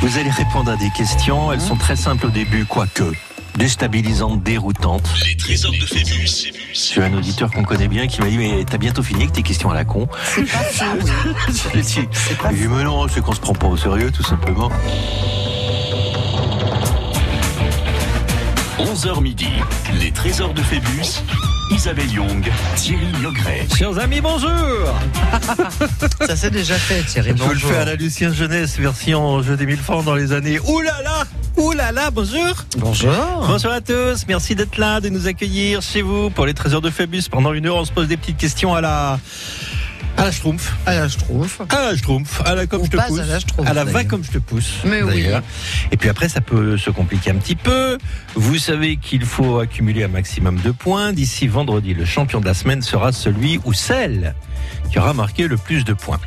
Vous allez répondre à des questions. Elles sont très simples au début, quoique déstabilisantes, déroutantes. Les trésors de Phébus. J'ai un auditeur qu'on connaît bien qui m'a dit Mais t'as bientôt fini avec tes questions à la con. C'est pas. J'ai dit Mais non, c'est qu'on se prend pas au sérieux, tout simplement. 11h midi. Les trésors de Phébus. Isabelle Young, Thierry Logret. Chers amis, bonjour Ça s'est déjà fait, Thierry. Je le Bonjour. fais à la Lucien Jeunesse, version jeu des mille francs dans les années. Ouh là là Ouh là là, bonjour Bonjour. Bonjour à tous, merci d'être là, de nous accueillir chez vous pour les trésors de Phébus. Pendant une heure, on se pose des petites questions à la... À la Schtroumpf. À la trouve. À la Schtroumpf. À la comme je te pousse. à la Schtroumpf, va comme je te pousse. Mais oui. Et puis après, ça peut se compliquer un petit peu. Vous savez qu'il faut accumuler un maximum de points. D'ici vendredi, le champion de la semaine sera celui ou celle qui aura marqué le plus de points.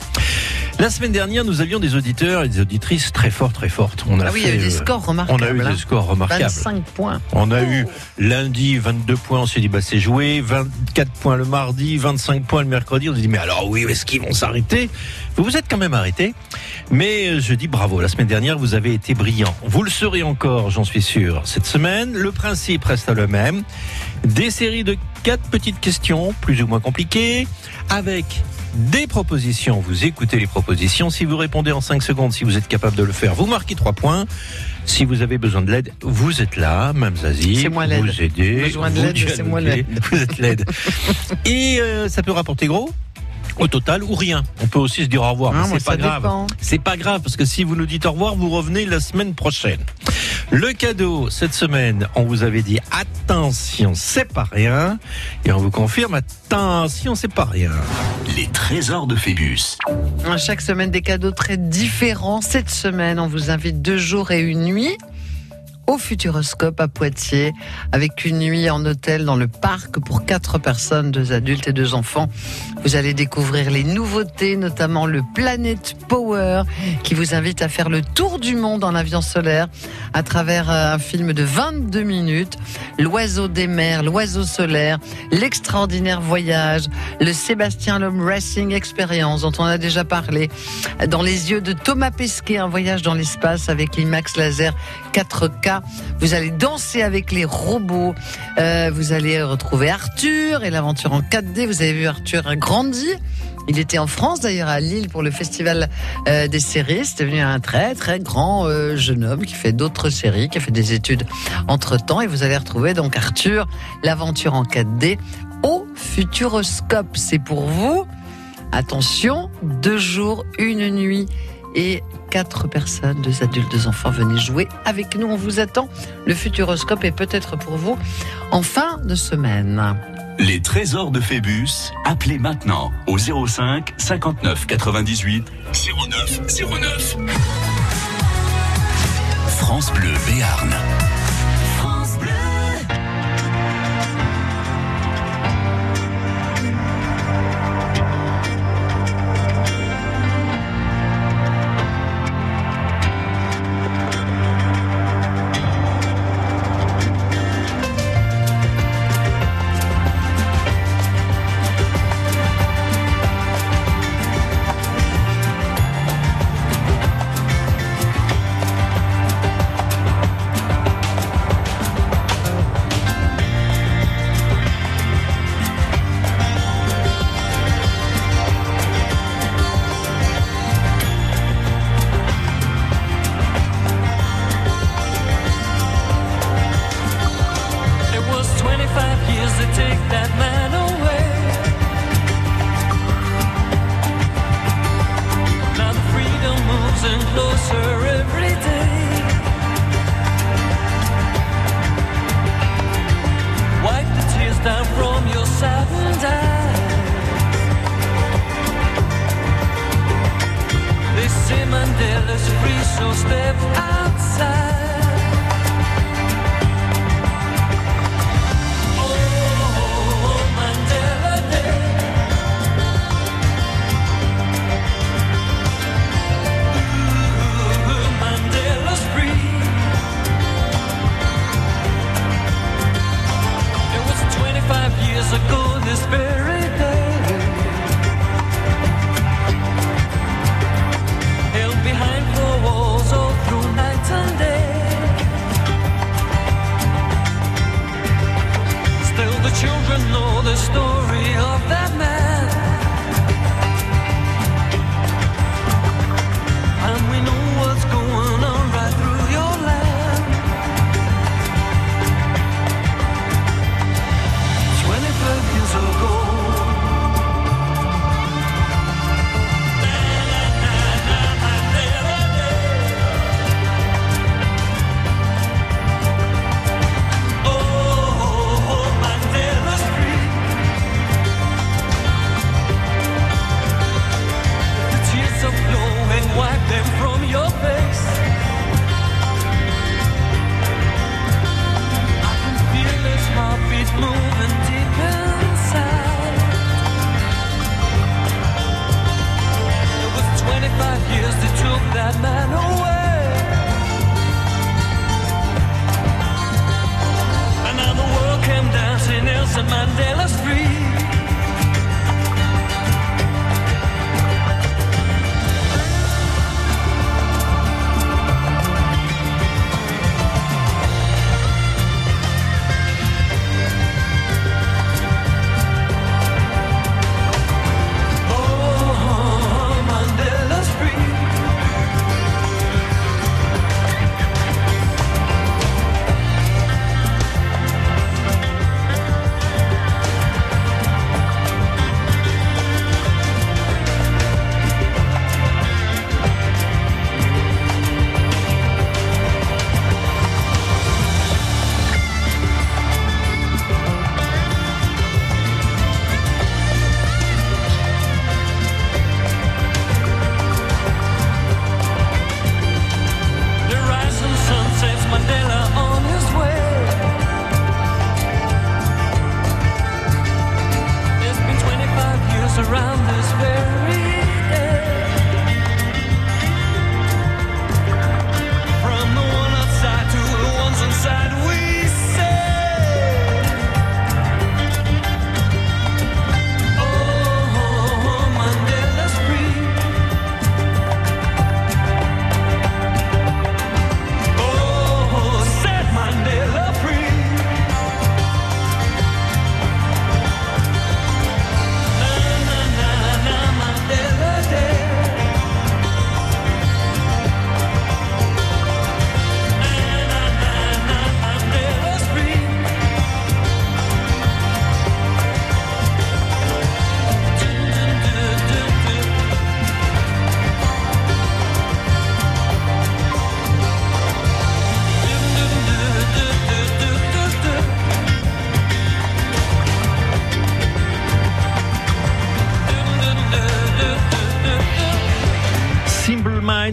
La semaine dernière, nous avions des auditeurs et des auditrices très forts, très fortes. On a Ah oui, il y fait, avait des euh, scores On remarquables. a eu hein. des scores remarquables. 25 points. On a eu lundi 22 points, on s'est dit bah c'est joué, 24 points le mardi, 25 points le mercredi, on s'est dit mais alors oui, est-ce qu'ils vont s'arrêter? Vous vous êtes quand même arrêtés, mais je dis bravo, la semaine dernière vous avez été brillant. Vous le serez encore, j'en suis sûr. Cette semaine, le principe reste le même. Des séries de quatre petites questions, plus ou moins compliquées, avec des propositions. Vous écoutez les propositions. Si vous répondez en 5 secondes, si vous êtes capable de le faire, vous marquez 3 points. Si vous avez besoin de l'aide, vous êtes là, Mme Zazie. C'est moi l'aide. Vous aidez. Besoin de l'aide, c'est moi l'aide. Vous êtes l'aide. Et euh, ça peut rapporter gros au total ou rien. On peut aussi se dire au revoir, c'est pas grave. C'est pas grave parce que si vous nous dites au revoir, vous revenez la semaine prochaine. Le cadeau cette semaine, on vous avait dit attention, c'est pas rien, et on vous confirme attention, c'est pas rien. Les trésors de Phébus. Chaque semaine, des cadeaux très différents. Cette semaine, on vous invite deux jours et une nuit au Futuroscope à Poitiers, avec une nuit en hôtel dans le parc pour quatre personnes, deux adultes et deux enfants. Vous allez découvrir les nouveautés, notamment le Planet Power, qui vous invite à faire le tour du monde en avion solaire à travers euh, un film de 22 minutes. L'oiseau des mers, l'oiseau solaire, l'extraordinaire voyage, le Sébastien Lhomme Racing Experience dont on a déjà parlé, dans les yeux de Thomas Pesquet, un voyage dans l'espace avec l'IMAX laser 4K. Vous allez danser avec les robots, Euh, vous allez retrouver Arthur et l'aventure en 4D. Vous avez vu Arthur grandi. Il était en France d'ailleurs à Lille pour le festival euh, des séries. C'est devenu un très très grand euh, jeune homme qui fait d'autres séries, qui a fait des études entre temps. Et vous allez retrouver donc Arthur, l'aventure en 4D au Futuroscope. C'est pour vous. Attention, deux jours, une nuit et quatre personnes, deux adultes, deux enfants. Venez jouer avec nous. On vous attend. Le Futuroscope est peut-être pour vous en fin de semaine. Les trésors de Phébus. Appelez maintenant au 05 59 98 09 09. France Bleu Béarn.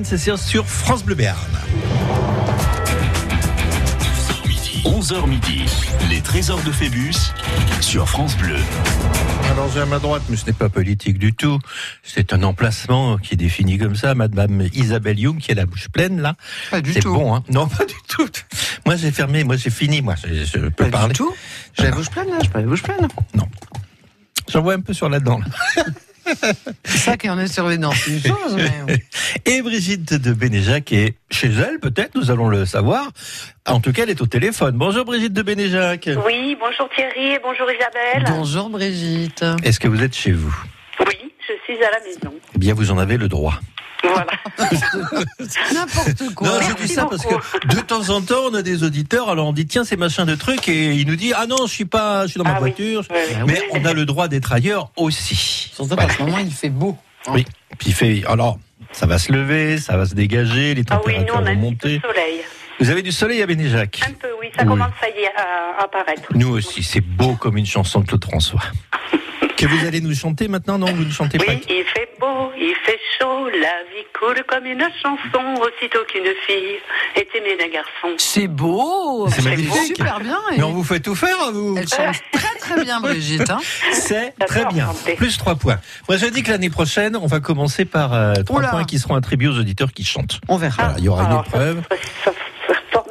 C'est sur- France Bleu Béarn. 11h midi, les trésors de Phébus sur France Bleu. Alors j'ai à ma droite, mais ce n'est pas politique du tout. C'est un emplacement qui est défini comme ça. Madame Isabelle Young qui a la bouche pleine là. Pas du C'est tout. bon, hein Non, pas du tout. Moi j'ai fermé, moi j'ai fini, moi je, je peux Pas parler. du tout. J'ai la bouche pleine, là. J'ai pas la bouche pleine. J'en vois un peu sur la dent. là. C'est ça qui en est sur les dents. C'est une chose, mais. Et Brigitte de Bénéjac est chez elle, peut-être, nous allons le savoir. En tout cas, elle est au téléphone. Bonjour Brigitte de Bénéjac. Oui, bonjour Thierry et bonjour Isabelle. Bonjour Brigitte. Est-ce que vous êtes chez vous? Oui, je suis à la maison. Eh bien, vous en avez le droit. Voilà. N'importe quoi. Non, je dis ça parce que de temps en temps, on a des auditeurs, alors on dit tiens, c'est machin de truc, et il nous dit ah non, je suis pas, je suis dans ma Ah oui. voiture. Mais on a le droit d'être ailleurs aussi. Surtout qu'en ce moment, il fait beau. Oui. Puis il fait, alors, ça va se lever, ça va se dégager, les Ah oui, nous températures on a vont monter. soleil. Vous avez du soleil à Bénéjac Un peu, oui, ça Oui. commence à y à apparaître. Nous aussi, c'est beau comme une chanson de Claude François. que vous allez nous chanter maintenant, non Vous ne chantez pas Oui, il fait beau, il fait chaud, la vie coule comme une chanson, aussitôt qu'une fille est aimée d'un garçon. C'est beau. C'est magnifique. Super bien. et Mais on vous fait tout faire, à vous Elle chante très très bien, Brigitte. hein. C'est très bien. chanter. Plus trois points. Moi, je dis que l'année prochaine, on va commencer par euh, trois points qui seront attribués aux auditeurs qui chantent. On verra. Voilà, il y aura une Alors, épreuve. ça- ça- ça forme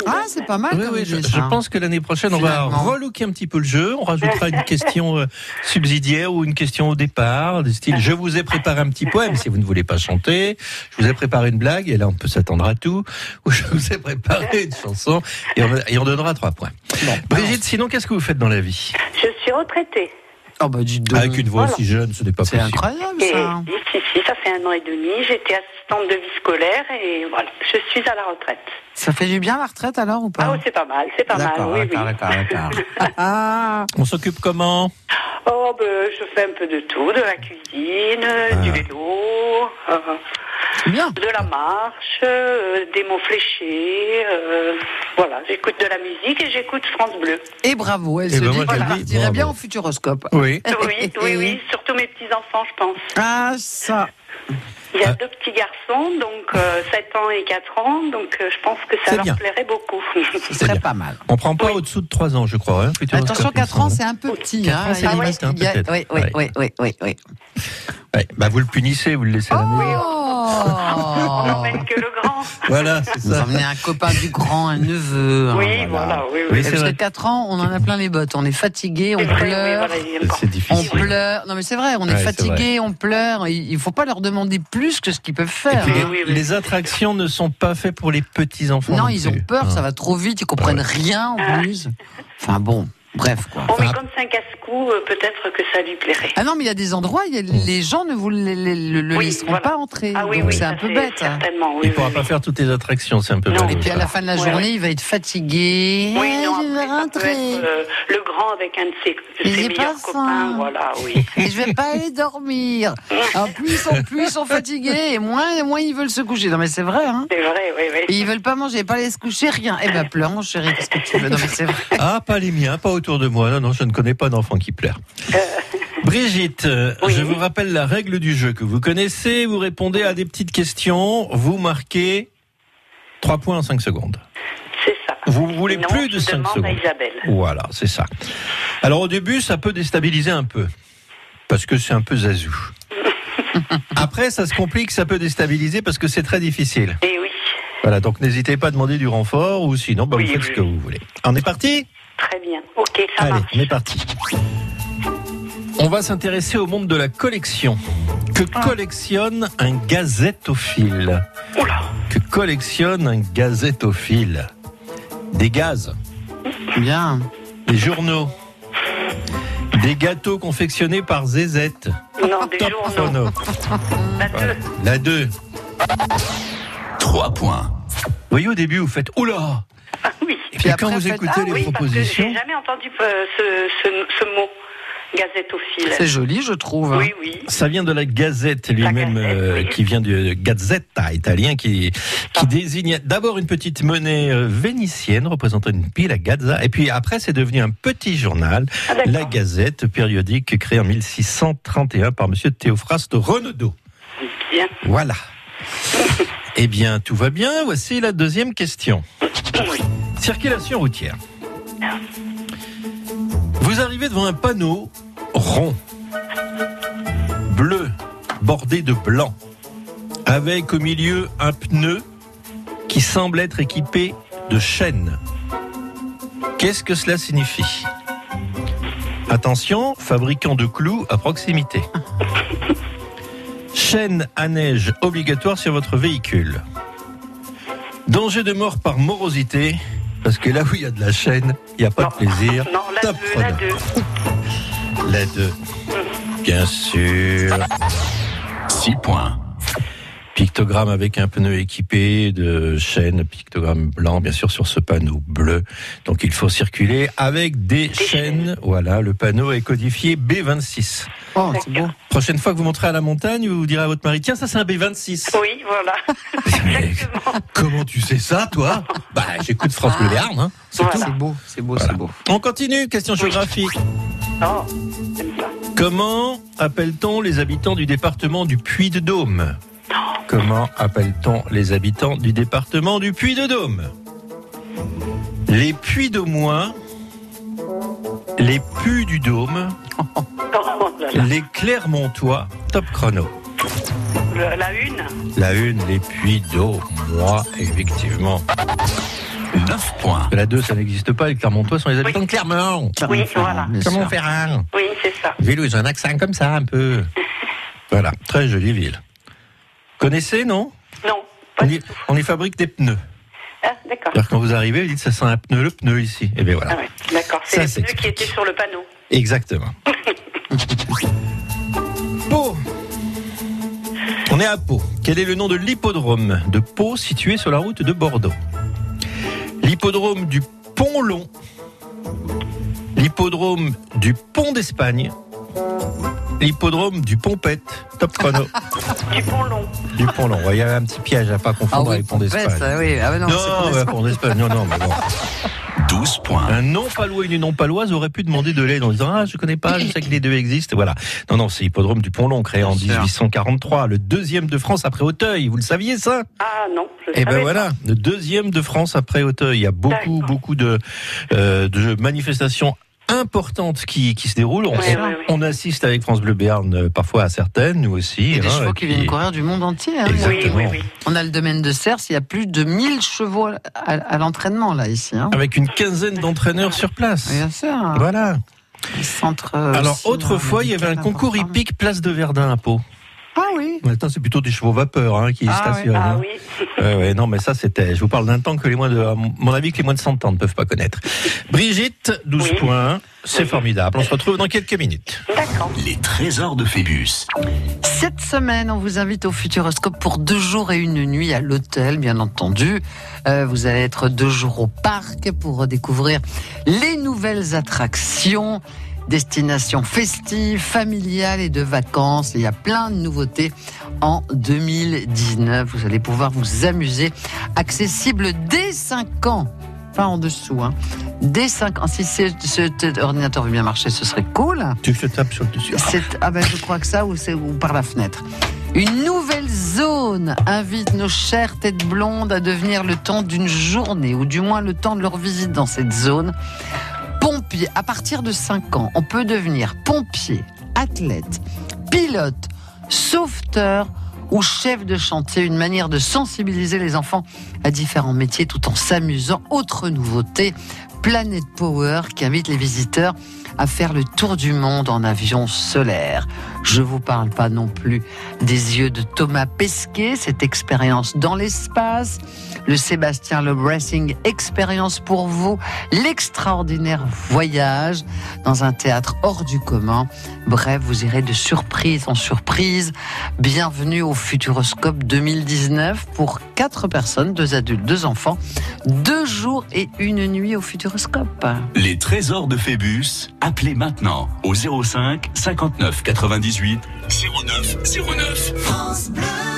Ah, bien. c'est pas mal. Oui, oui, je, pense que l'année prochaine, on va relooker un petit peu le jeu. On rajoutera une question euh, subsidiaire ou une question au départ, du style je vous ai préparé un petit poème si vous ne voulez pas chanter. Je vous ai préparé une blague et là on peut s'attendre à tout. Ou je vous ai préparé une chanson et on, et on donnera trois points. Brigitte, sinon qu'est-ce que vous faites dans la vie? Je suis retraitée. Oh, bah, dites donc. Avec une voix Voilà. aussi jeune, ce n'est pas C'est possible. incroyable, Et ça. si, si, si, ça fait un an et demi. J'étais assistante de vie scolaire et voilà, je suis à la retraite. Ça fait du bien la retraite alors ou Ah pas oui, c'est pas mal, c'est pas mal, D'accord, oui, oui. d'accord, d'accord, d'accord. Ah, On s'occupe comment? Oh, ben, je fais un peu de tout, de la cuisine, Ah. du vélo, euh, c'est bien. de la marche, euh, des mots fléchés. euh, voilà, j'écoute de la musique et j'écoute France Bleu. Et bravo, elle Eh se ben, dit qu'elle le dis, partirait bien au futuroscope. Oui. Oui, oui, oui, surtout mes petits-enfants, je pense. Ah, ça. Il y a Ah. deux petits garçons, donc euh, 7 ans et 4 ans, donc euh, je pense que ça leur bien. plairait beaucoup. Ce C'est serait pas mal. On prend pas Oui. au-dessous de 3 ans, je crois. Hein, Attention, il me 4 ans, c'est un peu petit. Quatre hein. ans, c'est Il y a-. Oui, Ouais. oui, oui, oui, oui. Ouais, bah vous le punissez, vous le laissez à la maison. Oh que le grand. Voilà, c'est Vous ça. emmenez un copain du grand, un neveu. hein, Oui, voilà, oui, Oui, oui. Et c'est Parce vrai. que 4 ans, on en a plein les bottes. On est fatigué, on C'est vrai, oui, pleure. voilà, il. C'est On difficile. pleure. Non mais c'est vrai, on est Ouais, c'est fatigué, on pleure. Il il faut pas leur demander plus que ce qu'ils peuvent Et faire. puis, hein. oui, oui. Les attractions ne sont pas faites pour les petits enfants. Non, ils ont plus. peur, Hein. ça va trop vite, ils comprennent rien en plus. Enfin bon, bref quoi. Bon, mais Enfin, comme c'est un casse-cou, peut-être que ça lui plairait. Ah non, mais il y a des endroits, il y a- les gens ne vous le, le- le- Oui, laisseront voilà. pas entrer. Ah oui, Donc oui, c'est ça, un peu bête. hein. Certainement, oui. Il oui, pourra oui. pas faire toutes les attractions, c'est un peu Non. bête. Et puis à la fin de la journée, il va être fatigué. Oui, Ah, non, je vais après, ça peut rentrer. être, euh, le grand avec un de ses, de ses meilleurs pas copains, faim. voilà, oui. Et je vais pas aller dormir. En plus, en plus, ils sont fatigués. Et moins, et moins ils veulent se coucher. Non mais c'est vrai, hein. C'est vrai, oui, oui. Et ils veulent pas manger, pas aller se coucher, rien. Eh ben pleure, mon chéri, qu'est-ce que tu veux? Non mais c'est vrai. Ah, pas les miens, pas autour de moi. Non, non, je ne connais pas d'enfants qui pleurent. Brigitte, euh, Oui. je vous rappelle la règle du jeu que vous connaissez. Vous répondez à des petites questions. Vous marquez 3 points en 5 secondes. C'est ça. Vous voulez Sinon, plus de je 5 demande secondes. à Isabelle. Voilà, c'est ça. Alors au début, ça peut déstabiliser un peu. Parce que c'est un peu zazou. Après, ça se complique, ça peut déstabiliser parce que c'est très difficile. Et oui, Voilà, donc n'hésitez pas à demander du renfort ou sinon, bah, Oui, vous faites oui, ce que vous voulez. On est parti? Très bien. Ok, ça Allez, marche. on est parti. On va s'intéresser au monde de la collection. Que Ah. collectionne un gazetophile Oula, Que collectionne un gazetophile Des gaz, Bien. des journaux, des gâteaux confectionnés par Zezette. non, des Top journaux. chrono. La Voilà. deux. La 2. 3 points. Vous voyez, au début, vous faites Oula Ah oui. Et puis après, quand vous écoutez Ah les oui, propositions, j'ai jamais entendu euh, ce, ce, ce mot, gazetophile. C'est joli, je trouve. hein. Oui, oui. ça vient de la Gazette lui-même, Gazette, euh, oui. qui vient du Gazzetta italien, qui, qui désigne d'abord une petite monnaie euh, vénitienne représentant une pile à Gazza, et puis après c'est devenu un petit journal, Ah, la Gazette périodique créée en 1631 par Monsieur Théophraste Renaudot. Bien. Voilà. eh bien, tout va bien. Voici la deuxième question. Circulation routière. Vous arrivez devant un panneau rond, bleu, bordé de blanc, avec au milieu un pneu qui semble être équipé de chaînes. Qu'est-ce que cela signifie? Attention, fabricant de clous à proximité. Chaîne à neige obligatoire sur votre véhicule. Danger de mort par morosité, parce que là où il y a de la chaîne, il n'y a pas Non. de plaisir. Non, la Top deux, la. La 2. Bien sûr. 6 points. Pictogramme avec un pneu équipé de chaînes, pictogramme blanc, bien sûr, sur ce panneau bleu. Donc il faut circuler avec des, chaînes. Voilà, le panneau est codifié B26. Oh, c'est beau. Prochaine fois que vous monterez à la montagne, vous direz à votre mari, tiens, ça c'est un B26. Oui, voilà. Mais Exactement. comment tu sais ça, toi? Bah, j'écoute France Bleu Béarn, hein. C'est Voilà. tout. C'est beau, c'est beau, Voilà. c'est beau. On continue, question géographique. Oh. Comment appelle-t-on les habitants du département du Puy-de-Dôme? Comment appelle-t-on les habitants du département du Puy-de-Dôme? Les Puy-de-Moins, les Puy du Dôme, Oh là là. les Clermontois, top chrono. Le- la une. La une, les Puy-de-Moi, effectivement. 9 points. La 2, ça n'existe pas, les Clermontois sont les habitants de Clermont. Oui, voilà. Clermont-Ferrand. Oui, c'est ça. Ville où ils ont un accent comme ça, un peu. Voilà, très jolie ville. Connaissez, non Non, pas on y, tout. on y fabrique des pneus. Ah, d'accord. Alors quand vous arrivez, vous dites ça sent un pneu, le pneu ici. Et bien voilà. Ah ouais, d'accord. C'est le pneu qui était sur le panneau. Exactement. Pau. On est à Pau. Quel est le nom de l'hippodrome de Pau situé sur la route de Bordeaux L'hippodrome du Pont Long. L'hippodrome du Pont d'Espagne. L'hippodrome du Pompette. Top chrono. Du pont long. du Pont Long. Ouais, Il y a un petit piège à pas confondre avec Pont d'Espagne. ça, oui. Ah non, Non, c'est Pont ouais, d'Espagne. Pont d'Espagne. Non, non, mais bon. 12 points. Un non-palois et une non-paloise auraient pu demander de l'aide en disant Ah, je connais pas, je sais que les deux existent. Voilà. Non, non, c'est Hippodrome du Pont-Long, créé en Bien sûr. 1843, le deuxième de France après Auteuil. Vous le saviez, ça? Ah non, je Eh ben voilà, le deuxième de France après Auteuil. Il y a beaucoup, beaucoup de, euh, de manifestations importantes qui, qui se déroulent. On, Oui, oui, oui. on assiste avec France Bleu Béarn euh, parfois à certaines, nous aussi. Et des hein, chevaux qui viennent courir du monde entier. hein. Exact. Oui, oui, Exactement. oui. On a le domaine de Cerse, il y a plus de 1000 chevaux à, à l'entraînement là ici. Hein. Avec une quinzaine d'entraîneurs sur place. Bien sûr. Voilà. Centre, Alors autrefois, il y avait un concours hippique place de Verdun à Pau. Ah oui. Maintenant, c'est plutôt des chevaux vapeur hein, qui Ah stationnent. Ah hein. oui. Ouais, ouais, non, mais ça, c'était. Je vous parle d'un temps que les moins de, à mon avis, que les moins de 100 ans ne peuvent pas connaître. Brigitte, 12 Oui. points. C'est Oui. formidable. On se retrouve dans quelques minutes. D'accord. Les trésors de Phébus. Cette semaine, on vous invite au Futuroscope pour deux jours et une nuit à l'hôtel, bien entendu. Euh, vous allez être deux jours au parc pour redécouvrir les nouvelles attractions, destinations festives, familiales et de vacances. Il y a plein de nouveautés en 2019. Vous allez pouvoir vous amuser. Accessible dès 5 ans. Pas en dessous, hein. Dès 5 ans. Si cet ordinateur veut bien marcher, ce serait cool. Tu te tapes sur le dessus. Ah, ben je crois que ça ou ou par la fenêtre. Une nouvelle zone invite nos chères têtes blondes à devenir le temps d'une journée ou du moins le temps de leur visite dans cette zone. Pompier, à partir de 5 ans, on peut devenir pompier, athlète, pilote, sauveteur ou chef de chantier, une manière de sensibiliser les enfants à différents métiers tout en s'amusant. Autre nouveauté, Planet Power qui invite les visiteurs à faire le tour du monde en avion solaire. Je vous parle pas non plus des yeux de Thomas Pesquet, cette expérience dans l'espace, le Sébastien Le Racing Expérience pour vous, l'extraordinaire voyage dans un théâtre hors du commun. Bref, vous irez de surprise en surprise. Bienvenue au Futuroscope 2019 pour quatre personnes, deux adultes, deux enfants, deux jours et une nuit au Futuroscope. Les trésors de Phébus. Appelez maintenant au 05 59 98 09 09.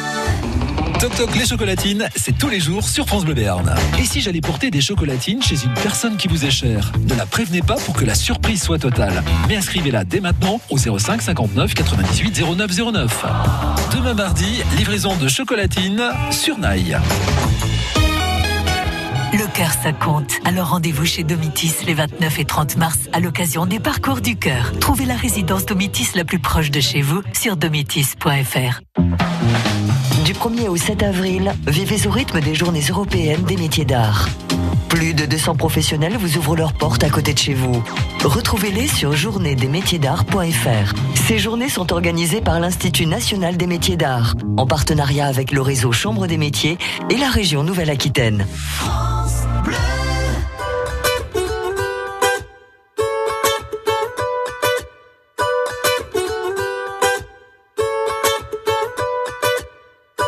Toc Toc les chocolatines, c'est tous les jours sur France Bleu Béarn. Et si j'allais porter des chocolatines chez une personne qui vous est chère? Ne la prévenez pas pour que la surprise soit totale. Mais inscrivez-la dès maintenant au 05 59 98 09 09. Demain mardi, livraison de chocolatines sur Naï. Le cœur, ça compte. Alors rendez-vous chez Domitis les 29 et 30 mars à l'occasion des parcours du cœur. Trouvez la résidence Domitis la plus proche de chez vous sur domitis.fr. Du 1er au 7 avril, vivez au rythme des journées européennes des métiers d'art. Plus de 200 professionnels vous ouvrent leurs portes à côté de chez vous. Retrouvez-les sur journéesdesmétiersdart.fr. Ces journées sont organisées par l'Institut national des métiers d'art, en partenariat avec le réseau Chambre des métiers et la région Nouvelle-Aquitaine.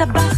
Sa barque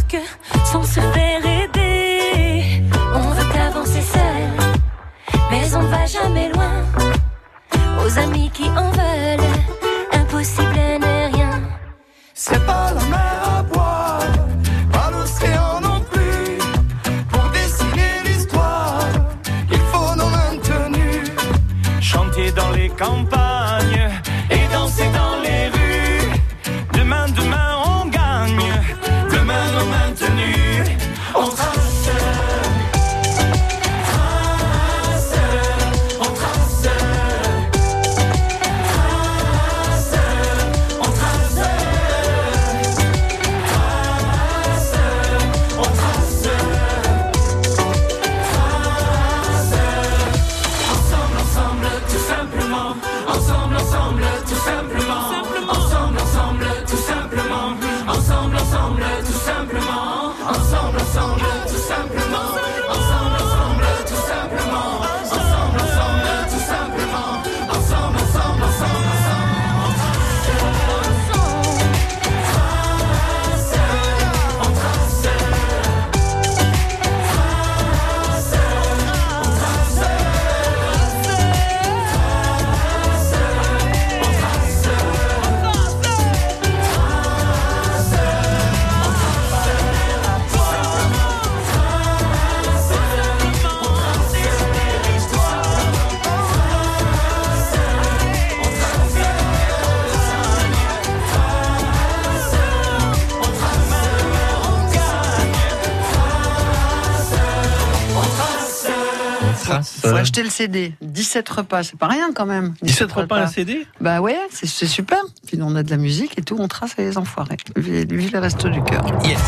Acheter le CD. 17 repas, c'est pas rien quand même. 17 repas un CD Bah ouais, c'est super. Puis on a de la musique et tout, on trace les enfoirés. Vive les restos du cœur. Yes.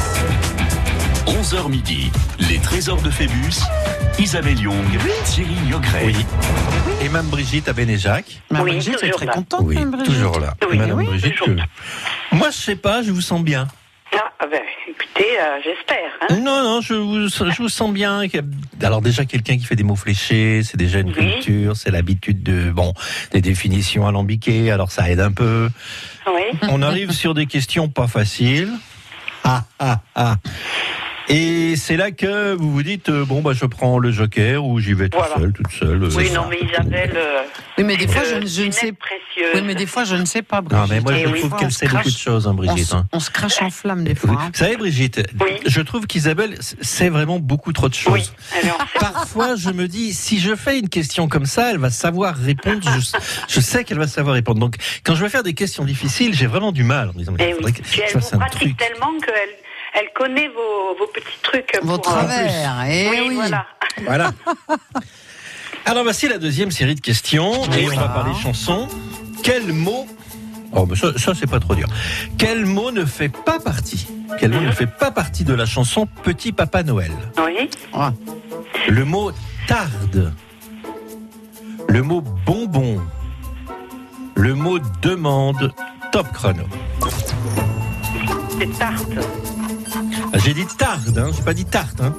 11h midi, les trésors de Phébus, Isabelle Young, Thierry Niogret. Oui. Et Mme Brigitte à Bénéjac. Ma Oui, Brigitte est toujours très là. contente, Oui, Mme Brigitte. toujours là. Oui, Madame oui, Brigitte. que- Moi, je sais pas, je vous sens bien. Ah, ah ben, euh, j'espère. Hein. Non, non, je vous, je vous sens bien. Alors déjà, quelqu'un qui fait des mots fléchés, c'est déjà une Oui. culture, c'est l'habitude de, bon, des définitions alambiquées, alors ça aide un peu. Oui. On arrive sur des questions pas faciles. Ah, ah, ah. Et c'est là que vous vous dites, euh, bon, bah, je prends le joker ou j'y vais tout Voilà. seul, toute seule. euh, Oui, non, mais Isabelle. euh, Oui, mais des fois, je, je ne sais précieuse. Oui, mais des fois, je ne sais pas, Brigitte. Non, mais moi, je oui, trouve qu'elle sait beaucoup de choses, hein, Brigitte. hein. on se crache en flamme des Vous fois. hein. savez, Brigitte, Oui. je trouve qu'Isabelle sait vraiment beaucoup trop de choses. Oui. Alors, Parfois, je me dis, si je fais une question comme ça, elle va savoir répondre. Je, je sais qu'elle va savoir répondre. Donc, quand je vais faire des questions difficiles, j'ai vraiment du mal. En disant, mais eh il faudrait oui. que je elle fasse vous un pratique truc. tellement qu'elle elle connaît vos, vos petits trucs. Vos pour, euh, travers, eh oui, oui. voilà. Voilà. Alors, voici la deuxième série de questions. Et on va parler chansons. Quel mot. Oh, mais ça, ça, c'est pas trop dur. Quel mot ne fait pas partie? Quel mot ne fait pas partie de la chanson Petit Papa Noël? Oui. Ah. Le mot tarde. Le mot bonbon. Le mot demande. Top chrono. C'est tarte. J'ai dit tarde, hein, j'ai pas dit tarte. Hein.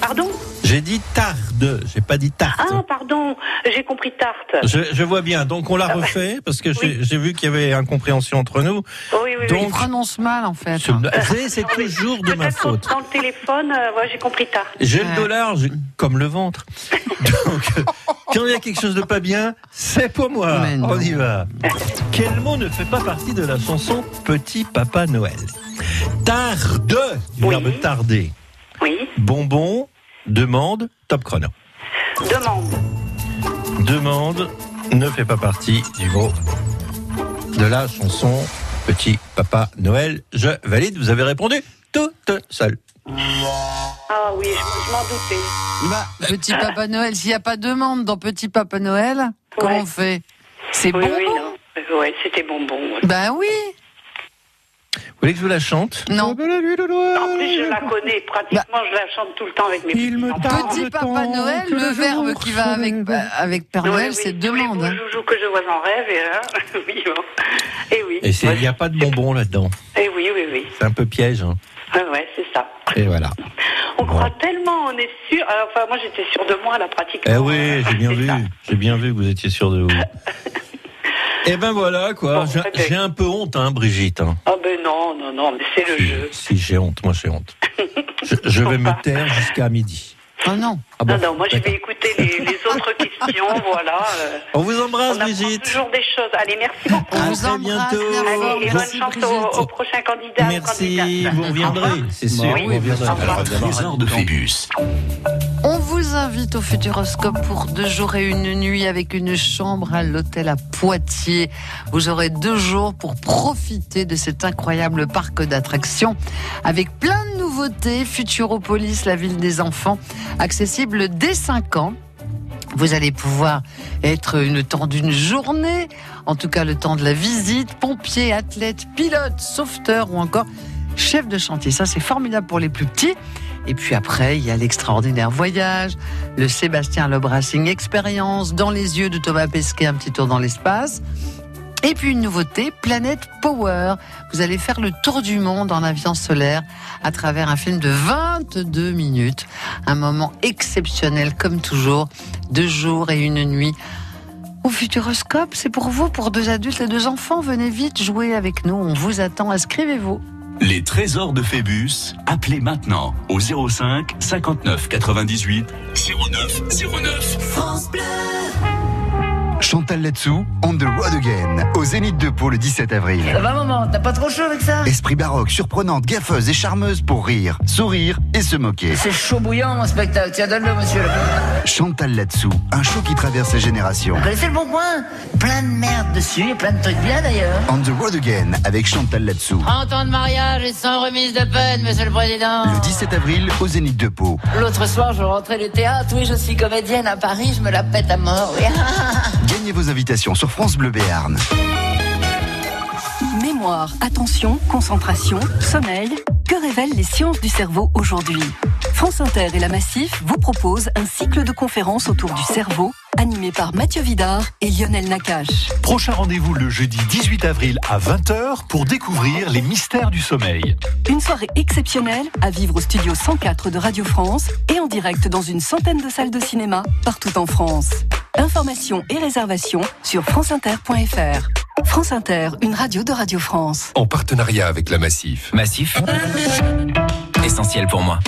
Pardon? J'ai dit tarde, j'ai pas dit tarte. Ah, pardon, j'ai compris tarte. Je, je vois bien, donc on la Ah refait parce que j'ai Oui. j'ai vu qu'il y avait incompréhension entre nous. Oui, oui, On Donc- oui. prononce mal, en fait. Ce- C'est c'est toujours de ma faute. Dans le téléphone, euh, ouais, j'ai compris tarte. J'ai Ouais. le dollar j'ai- comme le ventre. Donc, quand il y a quelque chose de pas bien, c'est pour moi. On y va. Quel mot ne fait pas partie de la chanson Petit Papa Noël? Tarde, du Oui. verbe tarder. Oui. Bonbon, demande, top chrono. Demande. Demande ne fait pas partie du mot de la chanson Petit Papa Noël. Je valide, vous avez répondu toute seule. Ah oui, je, je m'en doutais. Bah, Petit Papa Noël, s'il n'y a pas de demande dans Petit Papa Noël, comment Ouais. on fait? C'est Oui, bon oui, non. Ouais, c'était bonbon. ouais. Ben oui voulez que je vous la chante Non. En plus, je la connais pratiquement, je la chante tout le temps avec mes Il me petits-enfants. tarde. Petit Papa Noël, le le verbe qui va se avec, bah, Père Noël, oui, c'est demande. hein. joujoux que je vois en rêve, et, hein, oui, bon. Et oui. Et c'est- il n'y a pas de bonbons là-dedans. Et oui, oui, oui. C'est un peu piège. hein. Ouais, ouais, c'est ça. Et voilà. On Bon. croit tellement, on est sûr. Alors, enfin, moi, j'étais sûre de moi, là, pratiquement. Eh oui, j'ai bien C'est vu. J'ai bien vu que vous étiez sûr de vous. Eh ben voilà quoi. Bon, J'ai- un peu honte, hein, Brigitte. hein. Oh, ben non, non, non, mais c'est le Si, jeu. si, j'ai honte. Moi, j'ai honte. Je, je vais me taire jusqu'à midi. Oh non. Ah bon non, non, moi, je vais écouter les, les autres questions, voilà. euh, On vous embrasse, on Brigitte. toujours des choses. Allez, merci beaucoup. On À vous très embrasse bientôt. Allez, et bonne Merci, chance au, au prochain candidat. Merci. candidate. Vous reviendrez. C'est sûr. Oui, vous reviendrez. Alors, Trésor de Phébus. On vous invite au Futuroscope pour deux jours et une nuit avec une chambre à l'hôtel à Poitiers. Vous aurez deux jours pour profiter de cet incroyable parc d'attractions avec plein de nouveautés. Futuropolis, la ville des enfants, accessible dès 5 ans. Vous allez pouvoir être le temps d'une journée, en tout cas le temps de la visite, pompier, athlète, pilote, sauveteur ou encore chef de chantier. Ça, c'est formidable pour les plus petits. Et puis après, il y a l'extraordinaire voyage, le Sébastien Loeb Racing Experience, dans les yeux de Thomas Pesquet, un petit tour dans l'espace. Et puis une nouveauté, Planète Power. Vous allez faire le tour du monde en avion solaire à travers un film de 22 minutes. Un moment exceptionnel comme toujours. Deux jours et une nuit. Au Futuroscope, c'est pour vous, pour deux adultes et deux enfants. Venez vite jouer avec nous. On vous attend. Inscrivez-vous. Les trésors de Phébus, appelez maintenant au 05 59 98 09 09. Chantal Latsou, On the Road Again, au Zénith de Pau le 17 avril. Ça va maman, t'as pas trop chaud avec ça? Esprit baroque, surprenante, gaffeuse et charmeuse pour rire, sourire et se moquer. C'est chaud bouillant mon spectacle, tiens donne-le monsieur. Chantal Latsou, un show qui traverse les générations. Vous connaissez le bon coin? Plein de merde dessus et plein de trucs bien d'ailleurs. On the Road Again avec Chantal Latsou. 30 ans de mariage et sans remise de peine, monsieur le président. Le 17 avril au Zénith de Pau. L'autre soir, je rentrais du théâtre, oui, je suis comédienne à Paris, je me la pète à mort, oui. Gagnez vos invitations sur France Bleu Béarn. Mémoire, attention, concentration, sommeil. Que révèlent les sciences du cerveau aujourd'hui? France Inter et la Massif vous proposent un cycle de conférences autour du cerveau, animé par Mathieu Vidard et Lionel Nakache. Prochain rendez-vous le jeudi 18 avril à 20h pour découvrir les mystères du sommeil. Une soirée exceptionnelle à vivre au studio 104 de Radio France et en direct dans une centaine de salles de cinéma partout en France. Informations et réservations sur franceinter.fr. France Inter, une radio de Radio France. En partenariat avec la Massif. Massif Essentiel pour moi.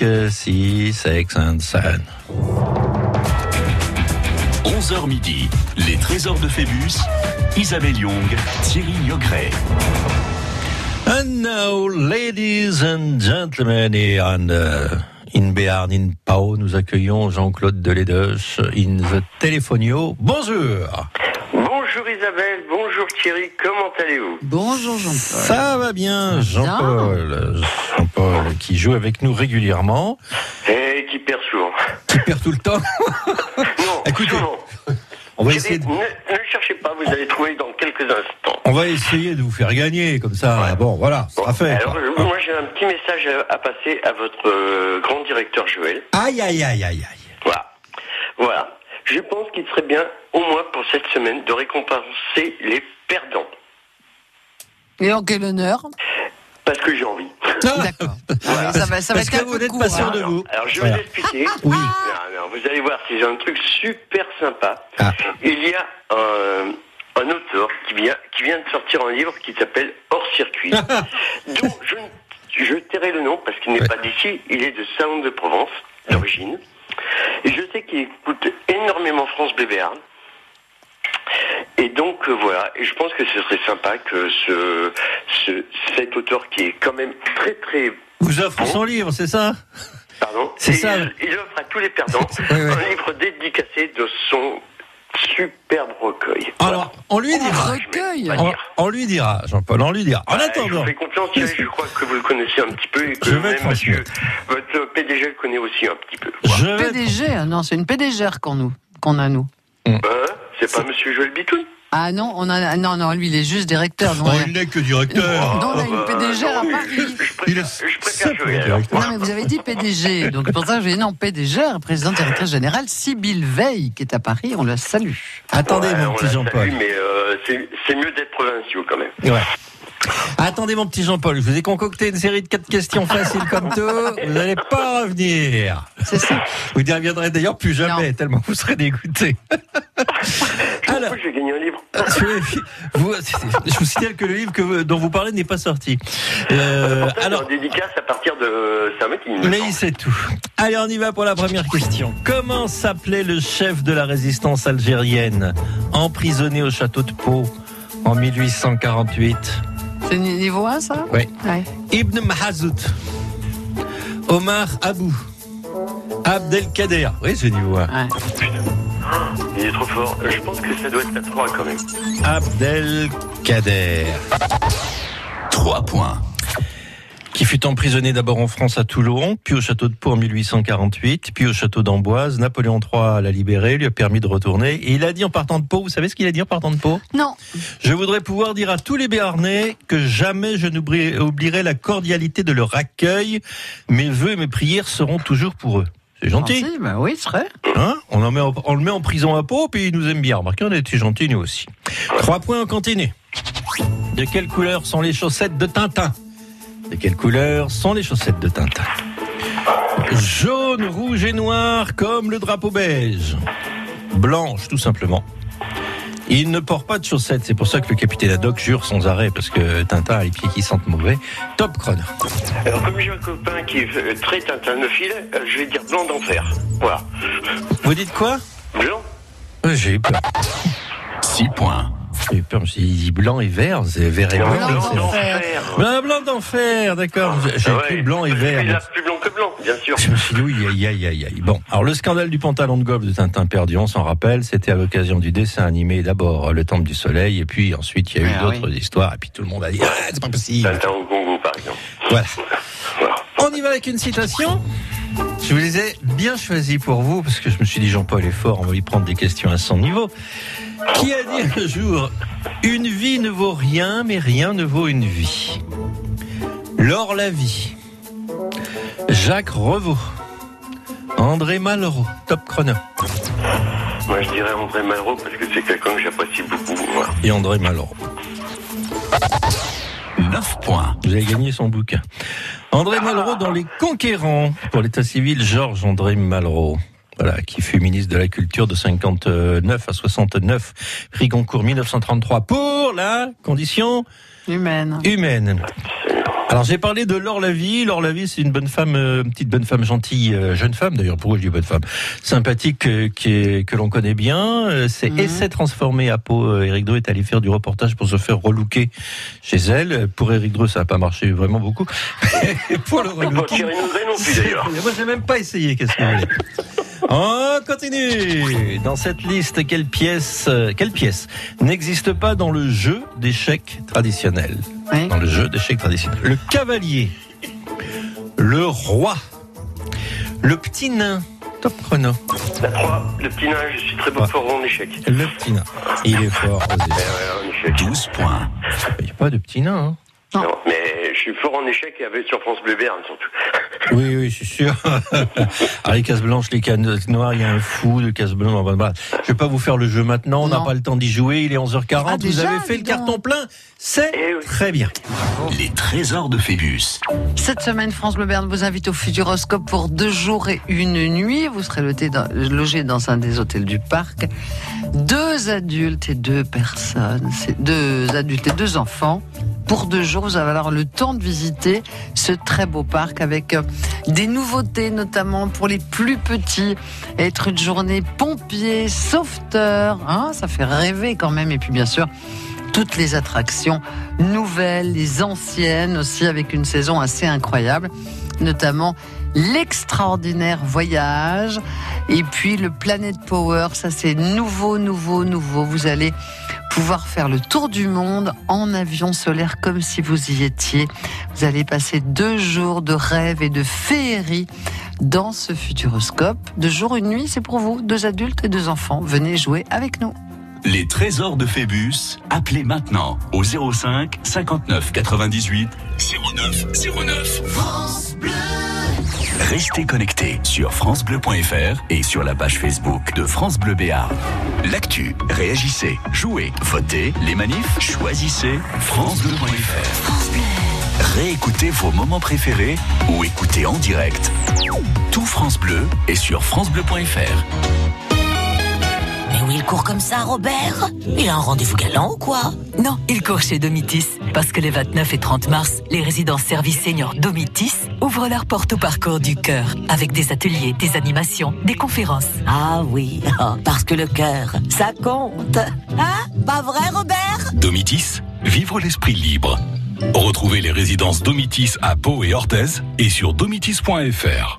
Avec Si, Sex and Sun. 11h midi, les trésors de Phébus, Isabelle Young, Thierry Yogret. And now, ladies and gentlemen, en, euh, in Béarn, in Pau, nous accueillons Jean-Claude Deledeuche in the Telefonio. Bonjour. Bonjour Isabelle, bonjour Thierry, comment allez-vous Bonjour Jean-Paul. Ça va bien, Jean-Paul. Jean-Paul qui joue avec nous régulièrement, Et qui perd souvent. qui perd tout le temps. Non, Écoutez, souvent. on va essayer de, ne, ne cherchez pas, vous allez trouver dans quelques instants. on va essayer de vous faire gagner comme ça. Bon, voilà, ça sera fait. Alors, quoi. moi j'ai un petit message à, à passer à votre euh, grand directeur Joël. Aïe, aïe, aïe, aïe, aïe. Voilà. Voilà. Je pense qu'il serait bien, au moins pour cette semaine, de récompenser les perdants. Et en quel honneur Parce que j'ai envie. D'accord. Ah, ça va, ça va Parce être que un vous n'êtes pas sûr hein. de vous. Alors je vais Voilà. vous expliquer. Oui. Non, non, vous allez voir, c'est un truc super sympa. Ah. Il y a un, un auteur qui vient, qui vient de sortir un livre qui s'appelle Hors circuit, dont je, ne- je tairai le nom parce qu'il n'est pas d'ici, il est de Salon de Provence, d'origine. Et je sais qu'il écoute énormément France BBR. Et donc euh, voilà, et je pense que ce serait sympa que ce, ce cet auteur qui est quand même très très Vous offre son livre, c'est ça? Pardon? C'est ça. Il, il offre à tous les perdants un livre dédicacé de son superbe recueil. Alors, on lui dira. Recueil. On, on lui dira, Jean-Paul, on lui dira. En Ouais, attendant, Je vous fais confiance, Thierry, je crois que vous le connaissez un petit peu et que Je vais même monsieur, votre PDG le connaît aussi un petit peu. je vais PDG, non, c'est une PDGR qu'on nous, qu'on a nous. Hein C'est pas monsieur Joël Bitoun Ah non, on a, non, non, lui, il est juste directeur. Non, Oh, il n'est que directeur. non, on a une PDGR à non, Paris. Il est Je préfère directeur. Non, mais vous avez dit PDG. Donc, pour ça, je dis non, PDGR, président directeur général, Sybille Veil, qui est à Paris, on la salue. Attendez, Ouais, mon on petit Jean-Paul. mais euh, c'est c'est mieux d'être provinciaux quand même. Ouais. Attendez, mon petit Jean-Paul, je vous ai concocté une série de quatre questions faciles comme tout. Vous n'allez pas revenir. C'est ça. Vous n'y reviendrez d'ailleurs plus jamais, tellement vous serez dégoûté. Alors, je vais gagner un livre. Vous- je vous signale que le livre que dont vous parlez n'est pas sorti. Euh, alors, en dédicace à partir de Mais il sait tout. Allez, on y va pour la première question. Comment s'appelait le chef de la résistance algérienne, emprisonné au château de Pau en 1848 C'est ni- niveau 1, ça? Oui. Ouais. Ibn Mahazout, Omar Abou, Abdelkader. Oui, c'est niveau 1. Il est trop fort. Je pense que ça doit être la 3 quand même. Abdelkader. 3 points. Qui fut emprisonné d'abord en France à Toulon, puis au château de Pau en 1848, puis au château d'Amboise. Napoléon III l'a libéré, lui a permis de retourner. Et il a dit en partant de Pau, vous savez ce qu'il a dit en partant de Pau? Non. Je voudrais pouvoir dire à tous les Béarnais que jamais je n'oublierai la cordialité de leur accueil. Mes vœux et mes prières seront toujours pour eux. C'est gentil. Gentil, bah oui, c'est vrai. Hein on, en met en- on le met en prison à Pau, puis il nous aime bien. Remarquez, on a été gentils, nous aussi. Trois points en continu. De quelle couleur sont les chaussettes de Tintin De quelle couleur sont les chaussettes de Tintin Jaune, rouge et noir comme le drapeau beige. Blanche, tout simplement. Il ne porte pas de chaussettes, c'est pour ça que le capitaine Haddock jure sans arrêt, parce que Tintin a les pieds qui sentent mauvais. Top chrono. Alors, comme j'ai un copain qui est euh, très tintanophile, euh, je vais dire blanc d'enfer. Voilà. Vous dites quoi? Blanc Euh, J'ai eu peur. 6 points. J'ai eu peur, je me suis dit blanc et vert, c'est vert et blanc. Blanc d'enfer. Blanc, blanc d'enfer, d'accord. J'ai Ouais. écrit blanc et vert. Il a plus blanc que blanc, bien sûr. Je me suis dit, oui, aïe, aïe, aïe, aïe. Bon, alors le scandale du pantalon de golf de Tintin perdu, on s'en rappelle, c'était à l'occasion du dessin animé d'abord Le Temple du Soleil, et puis ensuite il y a eu Ah d'autres histoires, et puis tout le monde a dit, ah, c'est pas possible. Tintin au Congo, par exemple. Voilà. On y va avec une citation. Je vous les ai bien choisis pour vous, parce que je me suis dit, Jean-Paul est fort, on va lui prendre des questions à son niveau. Qui a dit un jour, une vie ne vaut rien, mais rien ne vaut une vie? Laure Lavie, Jacques Revaux, André Malraux, top chrono. Moi, je dirais André Malraux parce que c'est quelqu'un que j'apprécie beaucoup. Et André Malraux. 9 points. Vous avez gagné son bouquin. André Malraux dans Les Conquérants, pour l'état civil, Georges André Malraux. Voilà, qui fut ministre de la Culture de 59 à 69, prix Goncourt 1933 pour la condition humaine. Humaine. Alors j'ai parlé de Laure Lavie. Laure Lavie, c'est une bonne femme, euh, une petite bonne femme gentille, euh, jeune femme d'ailleurs. Pourquoi je dis bonne femme? Sympathique, euh, qui est, que l'on connaît bien. C'est essai transformé à Pau. Euh, Éric Dreux est allé faire du reportage pour se faire relooker chez elle. Pour Éric Dreux, ça n'a pas marché vraiment beaucoup. pour le relooking. Moi, j'ai même pas essayé. Qu'est-ce que vous voulez? On continue. Dans cette liste, quelle pièce, euh, quelle pièce n'existe pas dans le jeu d'échecs traditionnel? Dans le jeu d'échecs traditionnel. Le cavalier, le roi, le petit nain. Top chrono. La 3, le petit nain, je suis très bon fort en échec. Le petit nain. Il est fort. en échec. 12 points. Il n'y a pas de petit nain. hein. Non, mais je suis fort en échec et avec sur France Bleu Béarn surtout. Oui, oui, je suis sûr. Ah, les cases blanches, les cases noires, il y a un fou de cases blanches. Voilà. Je vais pas vous faire le jeu maintenant, on n'a pas le temps d'y jouer, il est 11h40. Ah, vous déjà, avez fait le carton plein, c'est Eh très bien. Les trésors de Phébus. Cette semaine, France Bleu Berne vous invite au Futuroscope pour deux jours et une nuit. Vous serez logé dans, logé dans un des hôtels du parc. Deux adultes et deux personnes, c'est deux adultes et deux enfants. Pour deux jours, vous allez avoir le temps de visiter ce très beau parc avec euh, des nouveautés, notamment pour les plus petits. Être une journée pompier, sauveteur, hein, ça fait rêver quand même. Et puis bien sûr, toutes les attractions nouvelles, les anciennes aussi, avec une saison assez incroyable, notamment l'extraordinaire voyage et puis le Planet Power, ça c'est nouveau, nouveau, nouveau. Vous allez pouvoir faire le tour du monde en avion solaire comme si vous y étiez. Vous allez passer deux jours de rêve et de féerie dans ce futuroscope. Deux jours, une nuit, c'est pour vous, deux adultes et deux enfants. Venez jouer avec nous. Les trésors de Phébus, appelez maintenant au 05 59 98 09 09. France Bleu. Restez connectés sur francebleu.fr et sur la page Facebook de France Bleu Béarn. L'actu, réagissez, jouez, votez, les manifs, choisissez francebleu.fr. Réécoutez vos moments préférés ou écoutez en direct. Tout France Bleu est sur francebleu.fr. Mais où il court comme ça, Robert Il a un rendez-vous galant ou quoi? Non, il court chez Domitis. Parce que les 29 et 30 mars, les résidences services seniors Domitis ouvrent leurs portes au parcours du cœur. Avec des ateliers, des animations, des conférences. Ah oui, parce que le cœur, ça compte. Hein? Pas vrai, Robert? Domitis, vivre l'esprit libre. Retrouvez les résidences Domitis à Pau et Orthez et sur domitis.fr.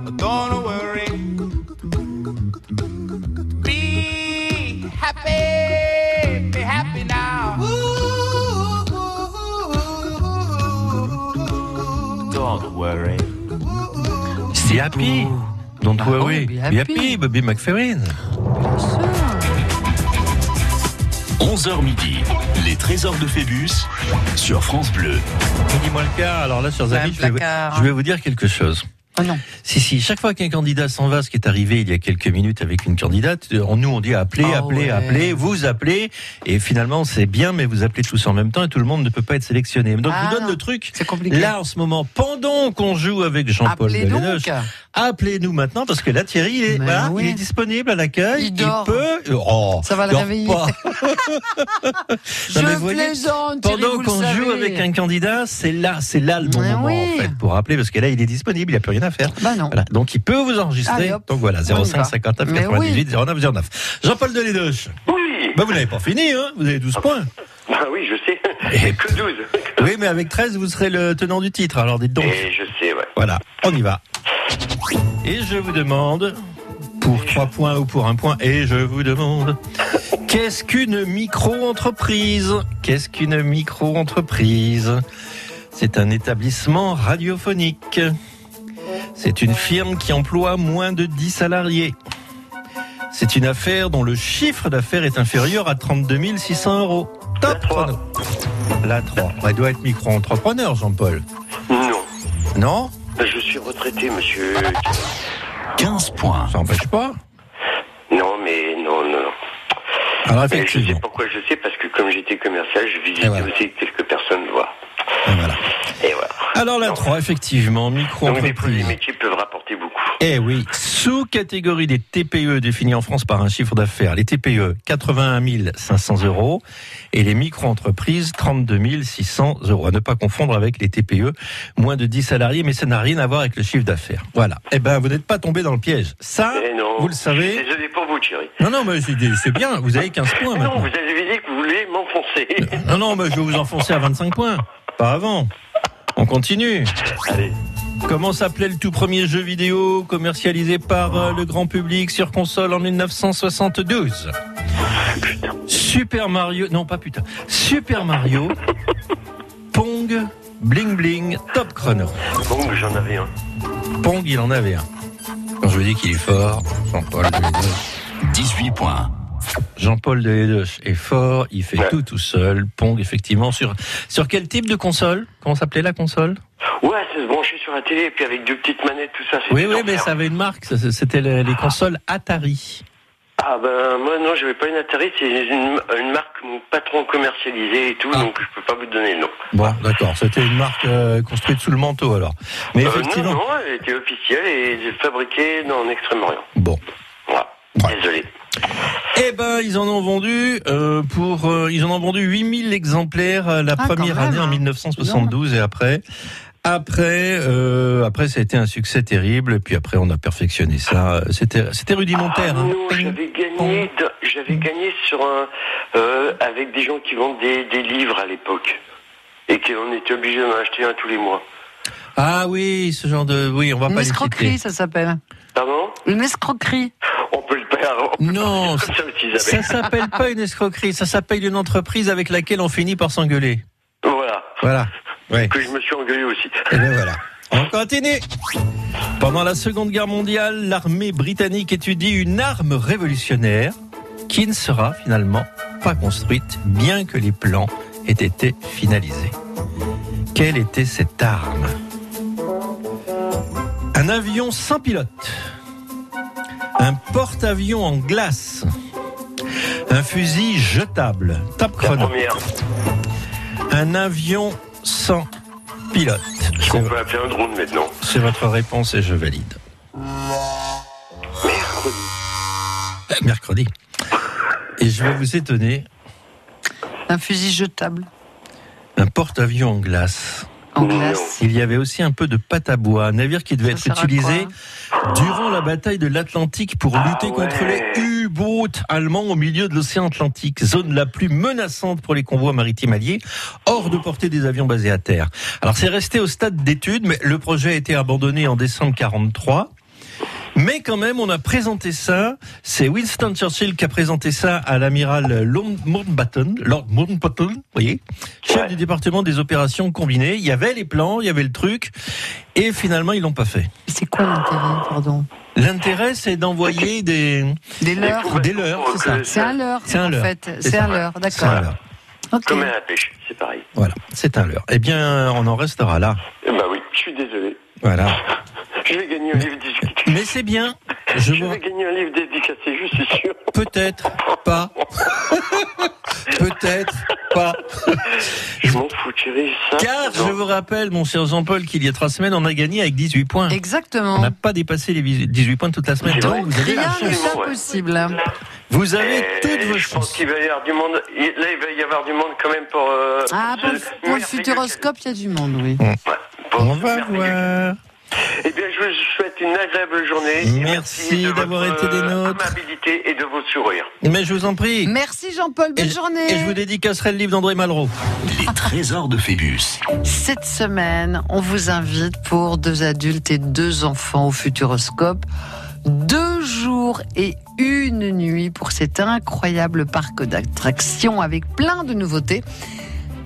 Don't worry. Be happy. Be happy now. Don't worry. C'est happy. Don't Bah worry. oui, be Be happy. happy, Bobby McFerrin. 11h midi, les trésors de Phébus sur France Bleu. Dis-moi le cas. Alors là, chers Ouais, amis, je vais, vous- placard. je vais vous dire quelque chose. Oh non. Si, si, chaque fois qu'un candidat s'en va, ce qui est arrivé il y a quelques minutes avec une candidate, euh, nous on dit appelez, Ah appelez, ouais. appelez, vous appelez, et finalement c'est bien, mais vous appelez tous en même temps et tout le monde ne peut pas être sélectionné. Donc je Ah vous donne non, le truc. C'est compliqué. Là en ce moment, pendant qu'on joue avec Jean-Paul. Delénoche, appelez-nous maintenant parce que là Thierry il est, voilà, oui. il est disponible à l'accueil, Il dort. peut. Oh, Ça va le réveiller. pas. Je Non, mais vous voyez, plaisante, Thierry, pendant qu'on joue savez. avec un candidat, c'est là, c'est là le bon Mais moment oui. en fait pour appeler parce que là il est disponible, il n'y a plus rien à faire. Bah non. Voilà. Donc il peut vous enregistrer. Allez. Donc voilà, On y 05 va. 59 Mais 98 09 09. Jean-Paul Delédoche. Oui. Bah vous n'avez pas fini, hein Vous avez 12 points. Bah oui, je sais. Et- que 12. Oui, mais avec 13, vous serez le tenant du titre. Alors dites donc. Et je sais, ouais. Voilà, on y va. Et je vous demande, pour 3 points ou pour un point, et je vous demande, qu'est-ce qu'une micro-entreprise? Qu'est-ce qu'une micro-entreprise? C'est un établissement radiophonique. C'est une firme qui emploie moins de 10 salariés. C'est une affaire dont le chiffre d'affaires est inférieur à 32 600 euros. Top chrono. La 3. Elle doit être micro-entrepreneur, Jean-Paul. Non. Non? Je suis retraité, monsieur. 15 points. Ça n'empêche pas. Non, mais non, non. non. Alors Et je sais effectivement. pourquoi je sais, parce que comme j'étais commercial, je visitais Et voilà. aussi quelques personnes voir. Et voilà. Et voilà. Alors la 3, effectivement, micro-entreprise. métiers peuvent rapporter beaucoup. Eh oui, sous-catégorie des TPE définie en France par un chiffre d'affaires. Les TPE, 81 500 euros et les micro-entreprises, 32 600 euros. À ne pas confondre avec les TPE, moins de 10 salariés, mais ça n'a rien à voir avec le chiffre d'affaires. Voilà. Eh ben, vous n'êtes pas tombé dans le piège. Ça, Eh non. vous le savez. Désolé pour vous, Thierry. Non, non, mais c'est bien, vous avez 15 points Eh non, maintenant. vous avez dit que vous voulez m'enfoncer. Non, non, mais je vais vous enfoncer à 25 points. Pas avant. On continue. Allez. Comment s'appelait le tout premier jeu vidéo commercialisé par euh, le grand public sur console en 1972 Super Mario, non pas putain, Super Mario, Pong, Bling Bling, Top Chrono. Bon, j'en avais un. Pong, il en avait un. Quand je vous dis qu'il est fort, Jean-Paul Delédoche. 18 points. Jean-Paul Delédoche est fort, il fait tout tout seul. Pong, effectivement, sur, sur quel type de console? Comment s'appelait la console? Ouais, ça se branchait sur la télé, et puis avec deux petites manettes, tout ça. c'est Oui, oui, mais ça avait une marque, c'était les, les consoles Atari. Ah ben moi non, j'avais pas une Atari, c'est une, une marque que mon patron commercialisait et tout, donc je peux pas vous donner le nom. Bon, d'accord, c'était une marque euh, construite sous le manteau alors. Mais Euh, effectivement, non, non, elle était officielle et fabriquée dans Extrême-Orient. Bon. Voilà. Désolé. Eh ben, ils en ont vendu euh, pour, euh, ils en ont vendu 8000 exemplaires euh, la Ah, première même, année en hein. 1972 et après. Après, euh, après, ça a été un succès terrible. Et puis après, on a perfectionné ça. C'était, c'était rudimentaire. Ah hein. non, j'avais gagné, de- j'avais gagné sur un, euh, avec des gens qui vendent des, des livres à l'époque et qu'on était obligé d'en acheter un tous les mois. Ah oui, ce genre de. Oui, on va Une pas les escroquerie, citer. ça s'appelle. Pardon Une escroquerie. On peut le peut Non, ça Isabelle. s'appelle pas une escroquerie, ça s'appelle une entreprise avec laquelle on finit par s'engueuler. Voilà. Voilà. Ouais. Que je me suis engueulé aussi. Et bien voilà. On continue. Pendant la Seconde Guerre mondiale, l'armée britannique étudie une arme révolutionnaire qui ne sera finalement pas construite, bien que les plans aient été finalisés. Quelle était cette arme? Un avion sans pilote. Un porte-avions en glace. Un fusil jetable. Top chrono. première. Un avion sans pilote. C'est On peut appeler un drone maintenant. c'est votre réponse et je valide. Mercredi. Euh, Mercredi. Et je vais vous étonner, Un fusil jetable. un porte-avions en glace. En. Il y avait aussi un peu de pâte à bois, un navire qui devait Ça être utilisé durant la bataille de l'Atlantique pour Ah lutter contre les U-boats allemands au milieu de l'océan Atlantique, zone la plus menaçante pour les convois maritimes alliés, hors de portée des avions basés à terre. Alors c'est resté au stade d'étude, mais le projet a été abandonné en décembre 43. Mais quand même, on a présenté ça. C'est Winston Churchill qui a présenté ça à l'amiral Lord Mountbatten, Lord Mountbatten, vous voyez, chef du département des opérations combinées. Il y avait les plans, il y avait le truc, et finalement, ils l'ont pas fait. C'est quoi l'intérêt, pardon? L'intérêt, c'est d'envoyer des Des leurres. des leurrs, c'est ça. C'est un leurre, C'est un en leurre. fait. C'est un leurre, d'accord. Comme à la pêche, c'est pareil. Voilà, c'est un leurre. Eh bien, on en restera là. Eh bah oui, je suis désolé. Voilà. Je vais gagner un livre dédicacé. Mais c'est bien. Je Je vois. vais gagner un livre dédicacé, je suis sûr. Peut-être pas. Peut-être pas. Je m'en fous, chérie. Car je vous rappelle, mon cher Jean-Paul, qu'il y a trois semaines, on a gagné avec 18 points. On Exactement. n'a pas dépassé les 18 points toute la semaine. Donc, vous avez Rien n'est ouais. impossible. Vous avez Et toutes vos je pense chances. qu'il va y avoir du monde. Là, il va y avoir du monde quand même pour. euh, Ah, pour, le- futuroscope, il y a du monde, oui. Ouais, On va voir. Eh bien, je vous souhaite une agréable journée. Merci d'avoir été des nôtres. amabilité et de vos sourires. Mais je vous en prie. Merci Jean-Paul, Et bonne je- journée. Et je vous dédicacerai le livre d'André Malraux. Les trésors de Phébus. Cette semaine, on vous invite pour deux adultes et deux enfants au Futuroscope. Deux jours et une nuit pour cet incroyable parc d'attractions avec plein de nouveautés.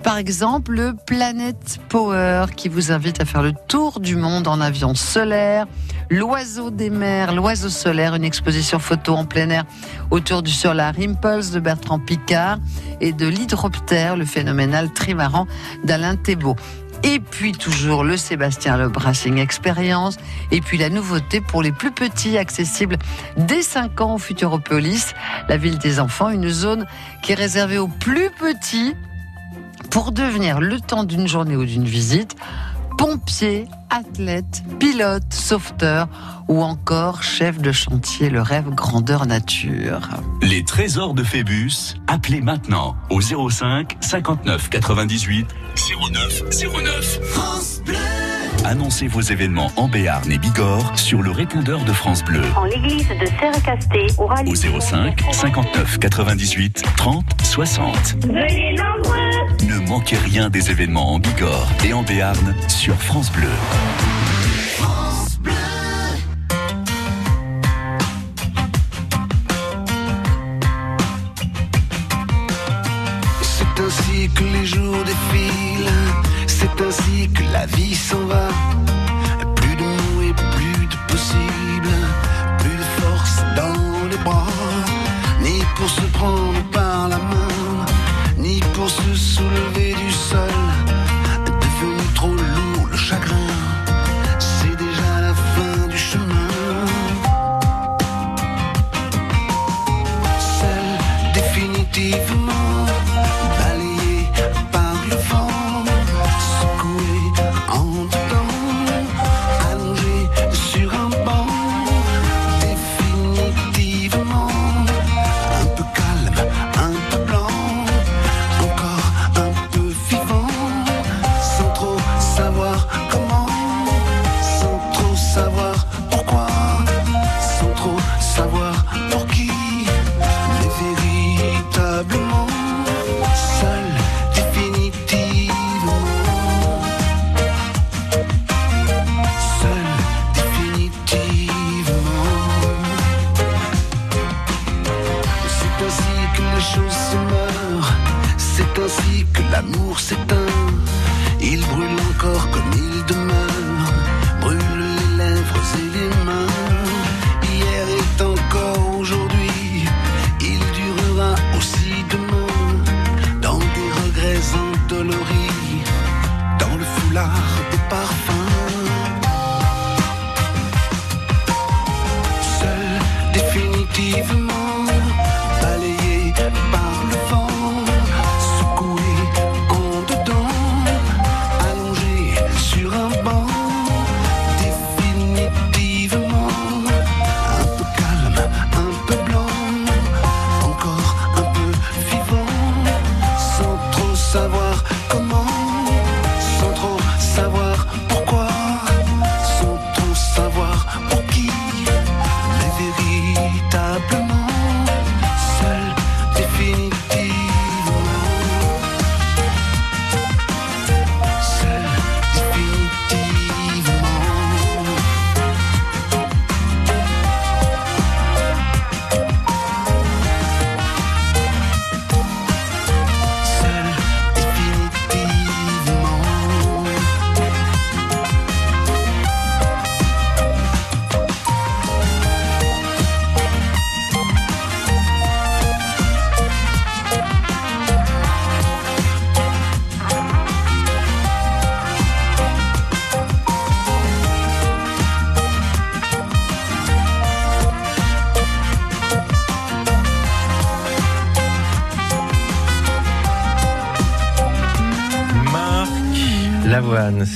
Par exemple, le Planet Power qui vous invite à faire le tour du monde en avion solaire. L'oiseau des mers, l'oiseau solaire, une exposition photo en plein air autour du Solar Impulse de Bertrand Picard et de l'hydroptère, le phénoménal trimaran d'Alain Thébault. Et puis toujours le Sébastien Le Brassing Experience. Et puis la nouveauté pour les plus petits, accessible dès 5 ans au Futuropolis, la ville des enfants, une zone qui est réservée aux plus petits pour devenir le temps d'une journée ou d'une visite pompier, athlète, pilote, sauveteur ou encore chef de chantier, le rêve grandeur nature. Les trésors de Phébus, appelez maintenant au 05 59 98 09 09. France Bleu. Annoncez vos événements en Béarn et Bigorre sur le répondeur de France Bleu En l'église de Serre-Casté, au rallye. au 05 59 98 30 60. Venez nombreux Ne manquez rien des événements en Bigorre et en Béarn sur France Bleu. C'est ainsi que les jours défilent, la vie s'en va.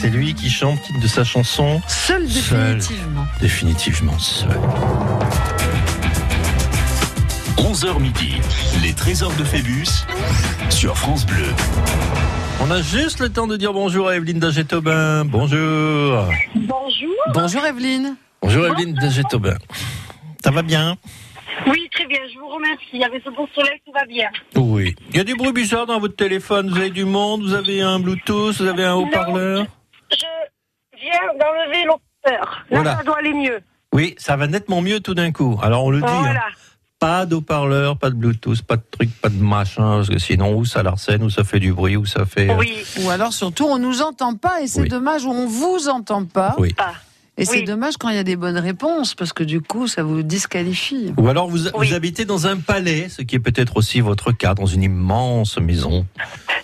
C'est lui qui chante titre de sa chanson Seul définitivement. Définitivement seul. 11h midi, les trésors de Phébus sur France Bleu. On a juste le temps de dire bonjour à Evelyne Daget-Aubin. Bonjour. Bonjour. Bonjour Evelyne. Bonjour Evelyne Daget-Aubin. Ça va bien? Oui, très bien, je vous remercie. Avec ce beau soleil, tout va bien. Oui. Il y a du bruit bizarre dans votre téléphone. Vous avez du monde, vous avez un Bluetooth, vous avez un haut-parleur Là, Voilà. ça doit aller mieux. Oui, ça va nettement mieux tout d'un coup. Alors on le dit. hein. Pas d'haut-parleur, pas de Bluetooth, pas de truc, pas de machin, parce que sinon, ou ça l'arsène, ou ça fait du bruit, ou ça fait. euh, Ou alors surtout, on nous entend pas et c'est Oui. dommage, ou on vous entend pas. Oui. Et c'est dommage quand il y a des bonnes réponses, parce que du coup, ça vous disqualifie. Ou alors vous, vous habitez dans un palais, ce qui est peut-être aussi votre cas, dans une immense maison,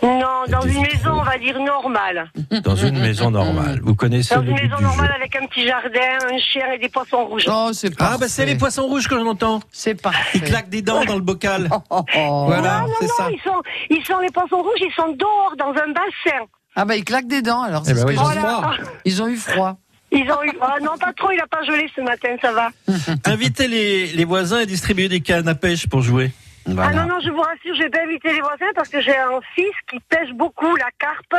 Non, dans une maison, on va dire normale. dans une maison normale. Vous connaissez Dans une but maison jeu. normale avec un petit jardin, un chien et des poissons rouges. Oh, c'est Ah bah c'est les poissons rouges que j'entends. C'est pas. Ils claquent des dents dans le bocal. Oh, Voilà, non, non, c'est non, ça. Ils sont, ils sont les poissons rouges, ils sont dehors dans un bassin. Ah bah ils claquent des dents alors. Eh c'est ce oui, que ils ont. Ils ont eu froid. Ils ont eu. Ah non, pas trop, il a pas gelé ce matin, ça va. Invitez les, les voisins et distribuez des cannes à pêche pour jouer. Ah non, non, je vous rassure, je vais pas inviter les voisins parce que j'ai un fils qui pêche beaucoup la carpe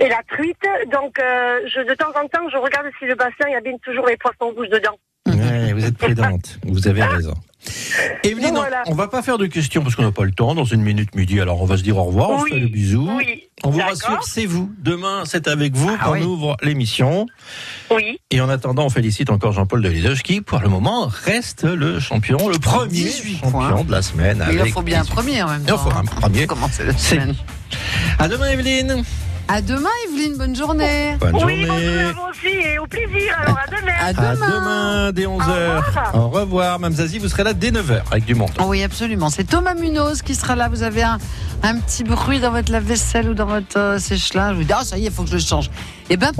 et la truite. Donc, euh, je, de temps en temps, je regarde si le bassin, il y a bien toujours les poissons rouges dedans. Ouais, vous êtes prudente, vous avez raison. Evelyne, on- Voilà. on va pas faire de questions parce qu'on n'a pas le temps, dans une minute midi, alors on va se dire au revoir, on se fait le bisou. oui, On vous rassure, c'est vous. Demain, c'est avec vous Ah qu'on oui. ouvre l'émission. Oui. Et en attendant, on félicite encore Jean-Paul Delisage qui, pour le moment, reste le champion, le premier 18 champion points. de la semaine. Il en faut bien un 18. premier en même Il en temps. faut un premier. Commencer la C'est- semaine. À demain, Evelyne. À demain, Evelyne. Bonne journée. Bonne oui, journée. bonjour à vous aussi et au plaisir. Alors, à demain. À À demain. dès 11h. Au revoir, Mme Zazie, vous serez là dès 9h avec du monde. Oh oui, absolument. C'est Thomas Munoz qui sera là. Vous avez un, un petit bruit dans votre lave-vaisselle ou dans votre euh, sèche-linge. Vous dites, ah, ça y est, il faut que je le change. Eh ben,